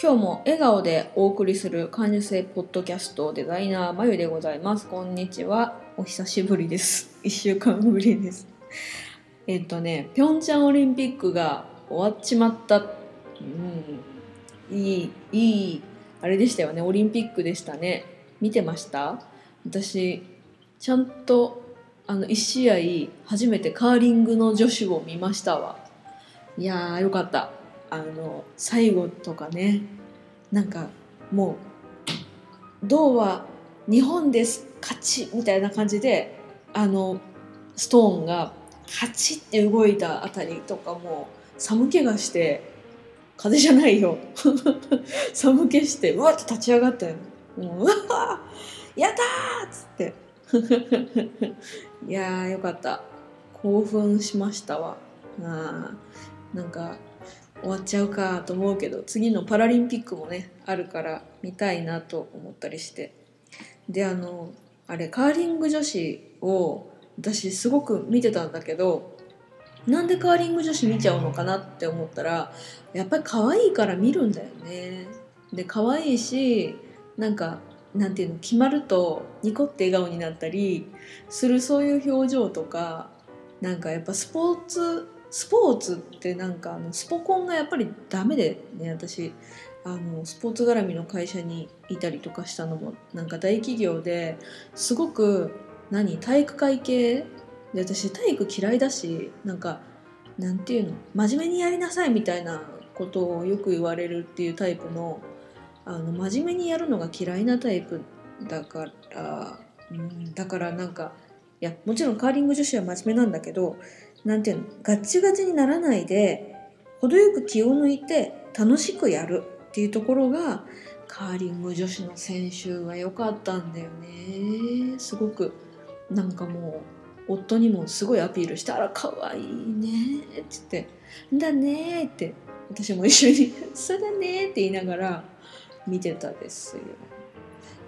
今日も笑顔でお送りする感受性ポッドキャストデザイナーまゆでございます。こんにちは。お久しぶりです。1週間ぶりです。えっとねピョンチャンオリンピックが終わっちまった。うん。いいいいあれでしたよね。オリンピックでしたね。見てました？私ちゃんとあの1試合初めてカーリングの女子を見ましたわ。いやーよかった。あの最後とかねなんかもう銅は日本です勝ちみたいな感じであのストーンがカチッて動いたあたりとかも寒気がして風邪じゃないよ。寒気してうわっと立ち上がったよ。うわやったっつって。いやーよかった。興奮しましたわ。あなんか終わっちゃうかと思うけど次のパラリンピックもねあるから見たいなと思ったりして。であのあれカーリング女子を私すごく見てたんだけどなんでカーリング女子見ちゃうのかなって思ったらやっぱり可愛いから見るんだよね。で可愛いしなんかなんていうの決まるとニコって笑顔になったりするそういう表情とかなんかやっぱスポーツスポーツってなんかあのスポコンがやっぱりダメでね私。あのスポーツ絡みの会社にいたりとかしたのもなんか大企業ですごく何体育会系で私体育嫌いだしなんかなんていうの真面目にやりなさいみたいなことをよく言われるっていうタイプのあの真面目にやるのが嫌いなタイプだから、うん、だからなんかいやもちろんカーリング女子は真面目なんだけどなんていうの？ガッチガチにならないで程よく気を抜いて楽しくやるっていうところがカーリング女子の選手は良かったんだよねすごくなんかもう夫にもすごいアピールして「あらかわいいね」って言って「だね」って私も一緒に「そうだね」って言いながら見てたですよ。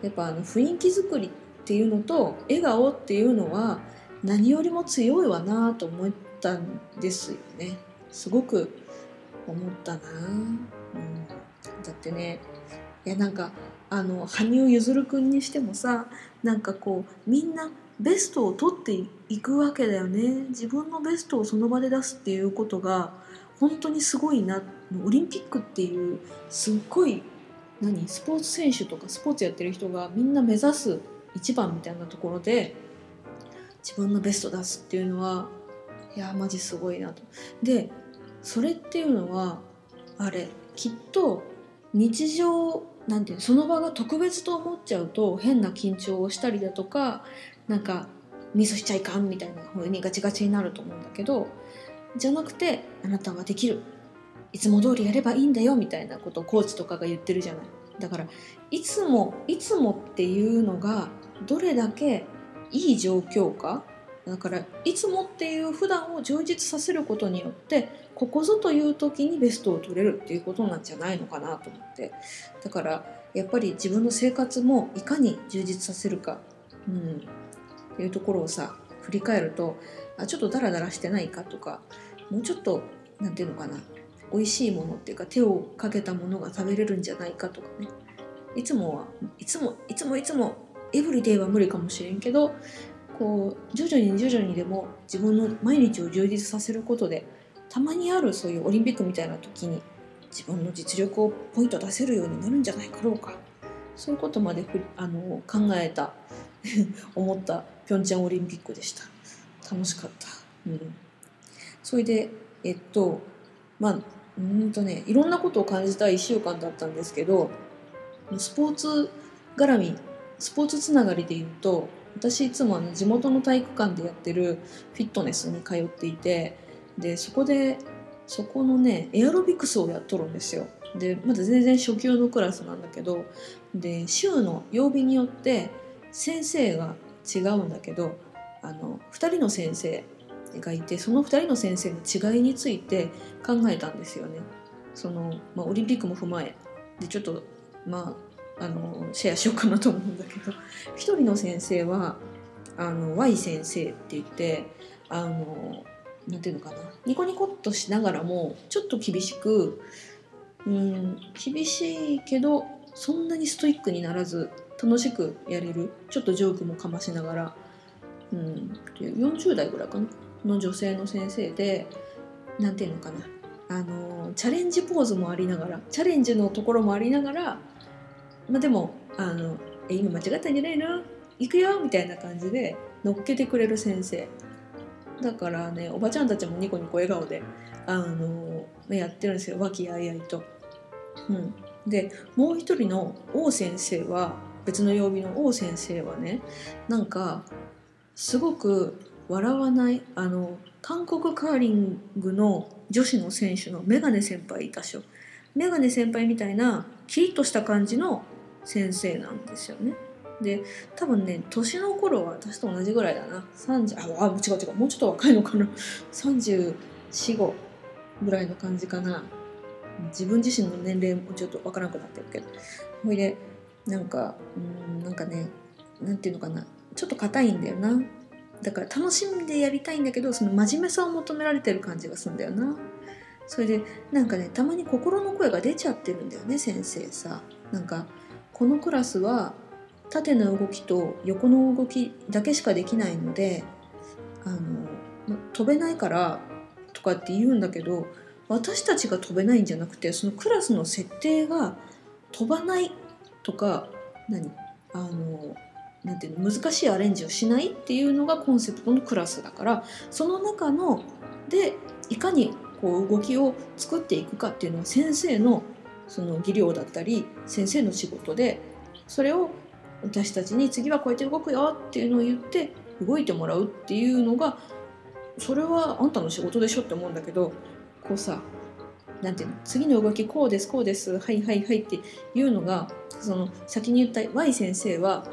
やっぱあの雰囲気作りっていうのと笑顔っていうのは何よりも強いわなと思ったんですよね。すごく思ったな、うん、だってねいやなんかあの羽生結弦君にしてもさなんかこうみんなベストを取っていくわけだよね。自分のベストをその場で出すっていうことが本当にすごいな。オリンピックっていうすっごい何？スポーツ選手とかスポーツやってる人がみんな目指す一番みたいなところで自分のベスト出すっていうのはいやマジすごいなと。でそれっていうのはあれきっと日常なんていうその場が特別と思っちゃうと変な緊張をしたりだとかなんかミスしちゃいかんみたいな風にガチガチになると思うんだけどじゃなくてあなたはできるいつも通りやればいいんだよみたいなことをコーチとかが言ってるじゃないだからいつもいつもっていうのがどれだけいい状況かだからいつもっていう普段を充実させることによってここぞという時にベストを取れるっていうことなんじゃないのかなと思って。だからやっぱり自分の生活もいかに充実させるか、うん、っていうところをさ振り返るとあちょっとダラダラしてないかとかもうちょっと何て言うのかな美味しいものっていうか手をかけたものが食べれるんじゃないかとかね。いつもはいつもいつもいつもエブリデイは無理かもしれんけどこう徐々に徐々にでも自分の毎日を充実させることでたまにあるそういうオリンピックみたいな時に自分の実力をポイント出せるようになるんじゃないかろうか。そういうことまでふあの考えた 思ったピョンチャンオリンピックでした。楽しかった、うん、それでえっとまあうんとねいろんなことを感じた1週間だったんですけどスポーツ絡みスポーツつながりで言うと私いつもあの地元の体育館でやってるフィットネスに通っていてでそこでそこのねエアロビクスをやっとるんですよでまだ全然初級のクラスなんだけどで週の曜日によって先生が違うんだけどあの2人の先生がいてその2人の先生の違いについて考えたんですよね。そのまあ、オリンピックも踏まえでちょっとまああのシェアしようかなと思うんだけど。1人の先生はあの Y 先生って言ってあのなんていうのかな。ニコニコっとしながらもちょっと厳しくうん厳しいけどそんなにストイックにならず楽しくやれる。ちょっとジョークもかましながら、うん、40代ぐらいかな。の女性の先生で何て言うのかな。あのチャレンジポーズもありながらチャレンジのところもありながら、まあ、でもあのえ今間違ったんじゃないの？行くよ！みたいな感じで乗っけてくれる先生。だからねおばちゃんたちもニコニコ笑顔であのやってるんですよ。和気あいあいと。うん、でもう一人の王先生は別の曜日の王先生はねなんかすごく笑わないあの韓国カーリングの女子の選手のメガネ先輩いたしょ。メガネ先輩みたいなキリッとした感じの先生なんですよね。で多分ね年の頃は私と同じぐらいだな。30ああ違う違う。もうちょっと若いのかな。345ぐらいの感じかな。自分自身の年齢もちょっとわからなくなってるけど。ほいでなんかうんなんかねなんていうのかな。ちょっと硬いんだよな。だから楽しんでやりたいんだけどその真面目さを求められてる感じがするんだよな。それでなんかねたまに心の声が出ちゃってるんだよね先生さ。なんかこのクラスは縦の動きと横の動きだけしかできないのであの飛べないからとかって言うんだけど私たちが飛べないんじゃなくてそのクラスの設定が飛ばないとか何あのなんていうの難しいアレンジをしないっていうのがコンセプトのクラスだからその中のでいかにこう動きを作っていくかっていうのは先生のその技量だったり先生の仕事でそれを私たちに次はこうやって動くよっていうのを言って動いてもらうっていうのがそれはあんたの仕事でしょって思うんだけどこうさなんていうの次の動きこうですこうですはいはいはいっていうのがその先に言った Y 先生は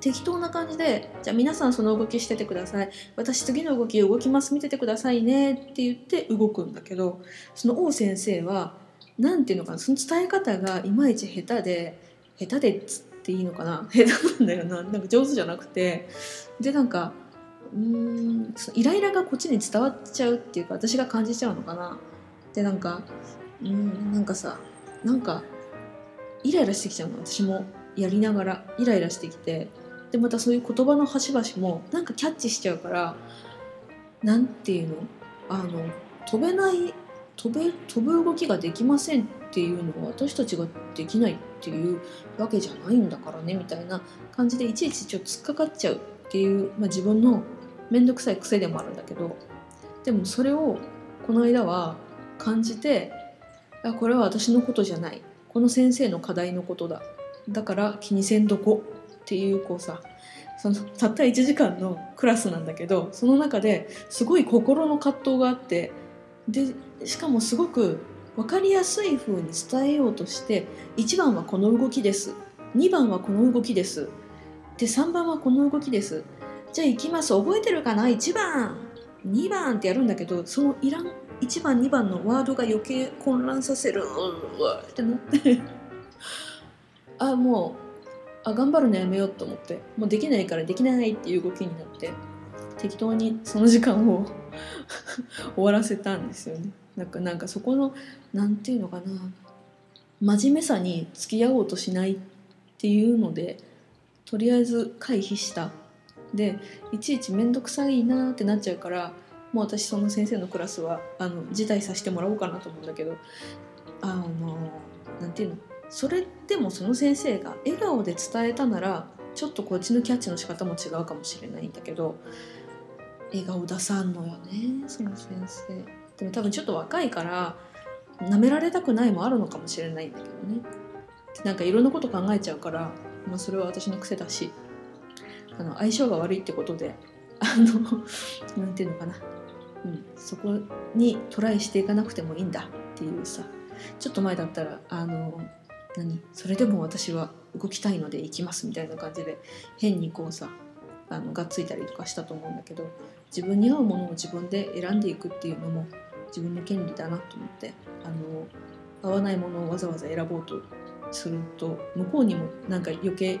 適当な感じでじゃあ皆さんその動きしててください。私次の動き動きます見ててくださいねって言って動くんだけどその王先生は何ていうのかなその伝え方がいまいち下手で下手でっつっていいのかな？下手なんだよな。なんか上手じゃなくて。でなんかうんイライラがこっちに伝わっちゃうっていうか私が感じちゃうのかな？でなんかうんなんかさなんかイライラしてきちゃうの。私もやりながらイライラしてきて。でまたそういう言葉の端々もなんかキャッチしちゃうからなんていうの？あの飛べない飛べ飛ぶ動きができませんっていうのは私たちができないっていうわけじゃないんだからねみたいな感じでいちいちちょっと突っかかっちゃうっていう、まあ、自分の面倒くさい癖でもあるんだけどでもそれをこの間は感じてあこれは私のことじゃない。この先生の課題のことだ。だから気にせんどこっていうこうさそのたった1時間のクラスなんだけどその中ですごい心の葛藤があってでしかもすごく分かりやすい風に伝えようとして1番はこの動きです。2番はこの動きです。で3番はこの動きです。じゃあ行きます。覚えてるかな？1番。2番ってやるんだけどそのいらん1番2番のワードが余計混乱させる。うわってなって。あもうあ頑張るのやめようと思って。もうできないからできないっていう動きになって適当にその時間を 終わらせたんですよね。なんかなんかそこの何て言うのかな。真面目さに付き合おうとしないっていうのでとりあえず回避した。でいちいち面倒くさいなってなっちゃうからもう私その先生のクラスはあの辞退させてもらおうかなと思うんだけどあの何て言うの？それでもその先生が笑顔で伝えたならちょっとこっちのキャッチの仕方も違うかもしれないんだけど笑顔出さんのよねその先生。でも多分ちょっと若いから舐められたくないもあるのかもしれないんだけどね。なんかいろんなこと考えちゃうから、まあ、それは私の癖だしあの相性が悪いってことで あの何て言うのかな、うん、そこにトライしていかなくてもいいんだっていうさ。ちょっと前だったらあの何？それでも私は動きたいので行きますみたいな感じで変にこうさあのがっついたりとかしたと思うんだけど自分に合うものを自分で選んでいくっていうのも自分の権利だなと思ってあの合わないものをわざわざ選ぼうとすると向こうにもなんか余計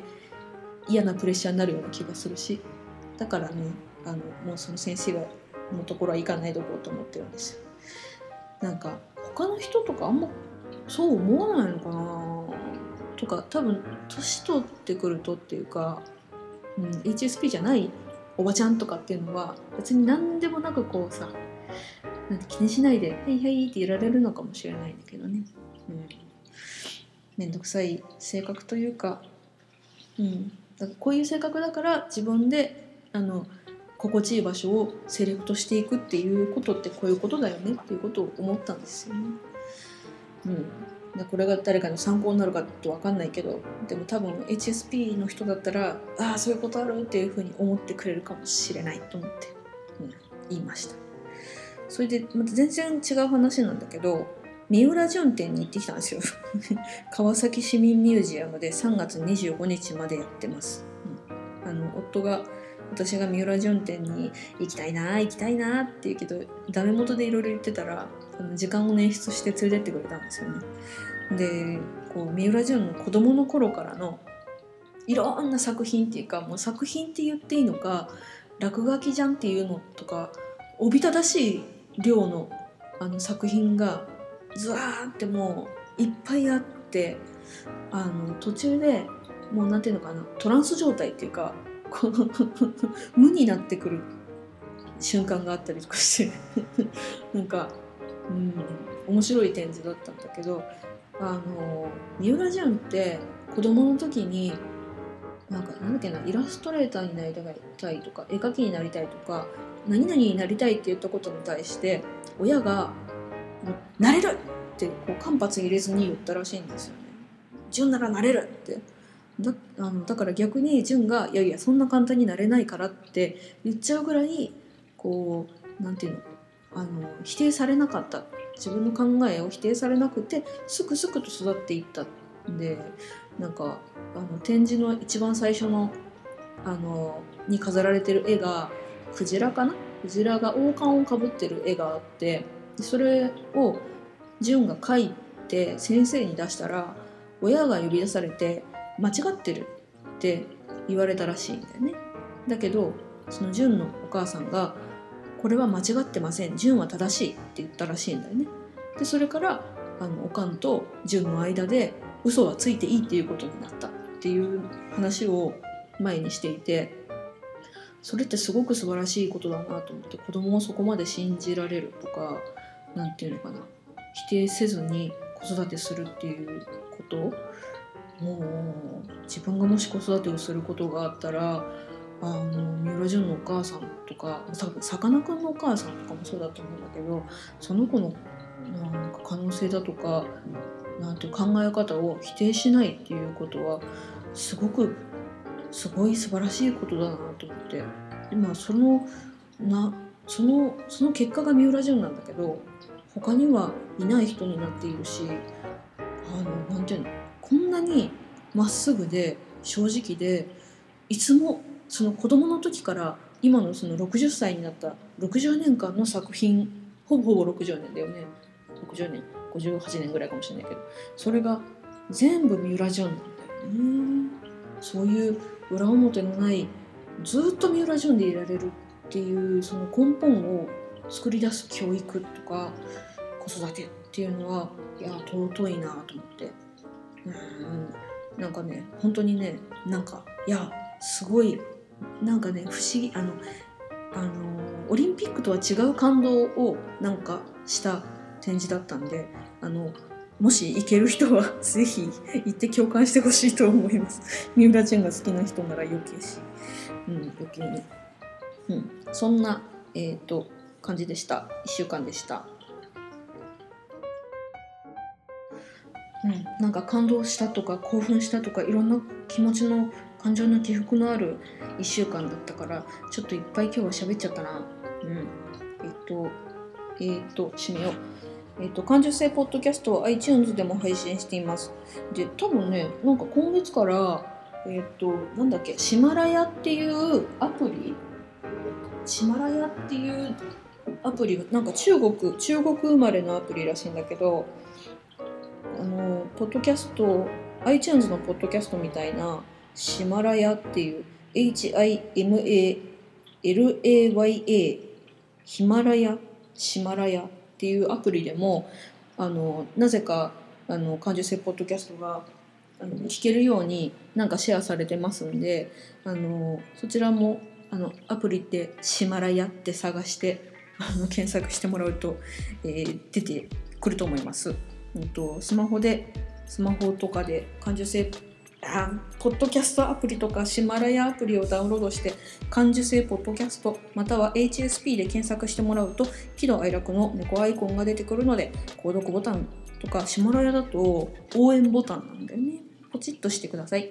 嫌なプレッシャーになるような気がするしだからねあのもうその先生がのところは行かないでおこうと思ってるんですよ。なんか他の人とかあんまそう思わないのかなとか多分年取ってくるとっていうか、うん、HSP じゃないおばちゃんとかっていうのは別に何でもなくこうさなん気にしないで「はいはい」っていられるのかもしれないんだけどね。うん面倒くさい性格というか,、うん、だからこういう性格だから自分であの心地いい場所をセレクトしていくっていうことってこういうことだよねっていうことを思ったんですよね。うん、これが誰かの参考になるかと分かんないけどでも多分 HSP の人だったらああそういうことあるっていうふうに思ってくれるかもしれないと思って、うん、言いました。それでまた全然違う話なんだけど三浦淳店に行ってきたんですよ。川崎市民ミュージアムで3月25日までやってます、うん、あの夫が私が三浦淳店に行きたいな行きたいなって言うけどダメ元でいろいろ言ってたらあの時間を捻出して連れてってくれたんですよね。でこう三浦淳の子供の頃からのいろんな作品っていうかもう作品って言っていいのか落書きじゃんっていうのとかおびただしい量のあの作品がずわーってもういっぱいあってあの途中でもうなんていうのかなトランス状態っていうかこう 無になってくる瞬間があったりとかしてなんか、うん、面白い展示だったんだけどあの三浦淳って子供の時になんかなんだっけなイラストレーターになりたいとか絵描きになりたいとか何々になりたいって言ったことに対して親が「なれる!」ってこう間髪入れずに言ったらしいんですよね。純ならなれるってだあのだから逆に純が「いやいやそんな簡単になれないから」って言っちゃうぐらいこうなんていうのあの否定されなかった。自分の考えを否定されなくてすくすくと育っていったんでなんかあの展示の一番最初のあのに飾られてる絵がクジラかな？クジラが王冠をかぶってる絵があってそれを純が描いて先生に出したら親が呼び出されて間違ってるって言われたらしいんだよね。だけどその純のお母さんがこれは間違ってません。純は正しいって言ったらしいんだよね。でそれからあのおかんと純の間で嘘はついていいっていうことになったっていう話を前にしていてそれってすごく素晴らしいことだなと思って子供をそこまで信じられるとか何て言うのかな。否定せずに子育てするっていうこともう自分がもし子育てをすることがあったらあの三浦淳のお母さんとかさかなクンのお母さんとかもそうだと思うんだけどその子のなんか可能性だとかなんて考え方を否定しないっていうことはすごくすごい素晴らしいことだなと思って今そのなそのその結果が三浦淳なんだけど他にはいない人になっているしあのなんていうのこんなにまっすぐで正直でいつもその子供の時から今のその60歳になった60年間の作品ほぼほぼ60年だよね。60年58年ぐらいかもしれないけど。それが全部三浦淳なんだよね。そういう裏表のないずっと三浦淳でいられるっていうその根本を作り出す教育とか子育てっていうのはいや尊いなと思って。うんなんかね本当にねなんかいやすごいなんかね不思議あのあのオリンピックとは違う感動をなんかした展示だったんであのもし行ける人は ぜひ行って共感してほしいと思います。三浦淳が好きな人なら余計し、うん、余計に、うん、そんな、えーと、と感じでした。1週間でした。うん、なんか感動したとか興奮したとかいろんな気持ちの感情の起伏のある1週間だったからちょっといっぱい今日は喋っちゃったな。うん。えっとえっと締めよう。えっ、と、感受性ポッドキャストは iTunes でも配信しています。で、多分ね、なんか今月から、えっ、と、なんだっけ、シマラヤっていうアプリ？シマラヤっていうアプリ？が、なんか中国、中国生まれのアプリらしいんだけど、あの、ポッドキャスト、iTunes のポッドキャストみたいな、シマラヤっていう、HIMALAYA、ヒマラヤ、シマラヤっていうアプリでも、あの、なぜか、あの、感受性ポッドキャストが、聞けるようになんかシェアされてますんで、あの、そちらも、あの、アプリってシマラヤって探して、あの、検索してもらうと、えー出てくると思います。うんと、スマホで、スマホとかで感受性あポッドキャストアプリとかシマラヤアプリをダウンロードして感受性ポッドキャストまたは HSP で検索してもらうと喜怒哀楽の猫アイコンが出てくるので購読ボタンとかシマラヤだと応援ボタンなんだよね。ポチッとしてください、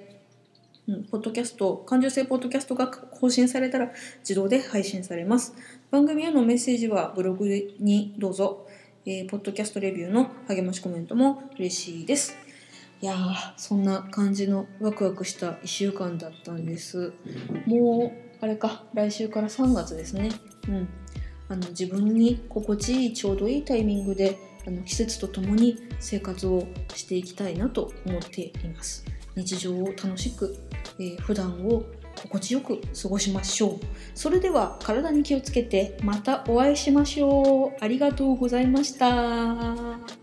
うん、ポッドキャスト感受性ポッドキャストが更新されたら自動で配信されます。番組へのメッセージはブログにどうぞ、えーポッドキャストレビューの励ましコメントも嬉しいです。いやーそんな感じのワクワクした1週間だったんです。もうあれか来週から3月ですね。うん。あの自分に心地いいちょうどいいタイミングであの季節とともに生活をしていきたいなと思っています。日常を楽しく、えー普段を心地よく過ごしましょう。それでは体に気をつけてまたお会いしましょう。ありがとうございました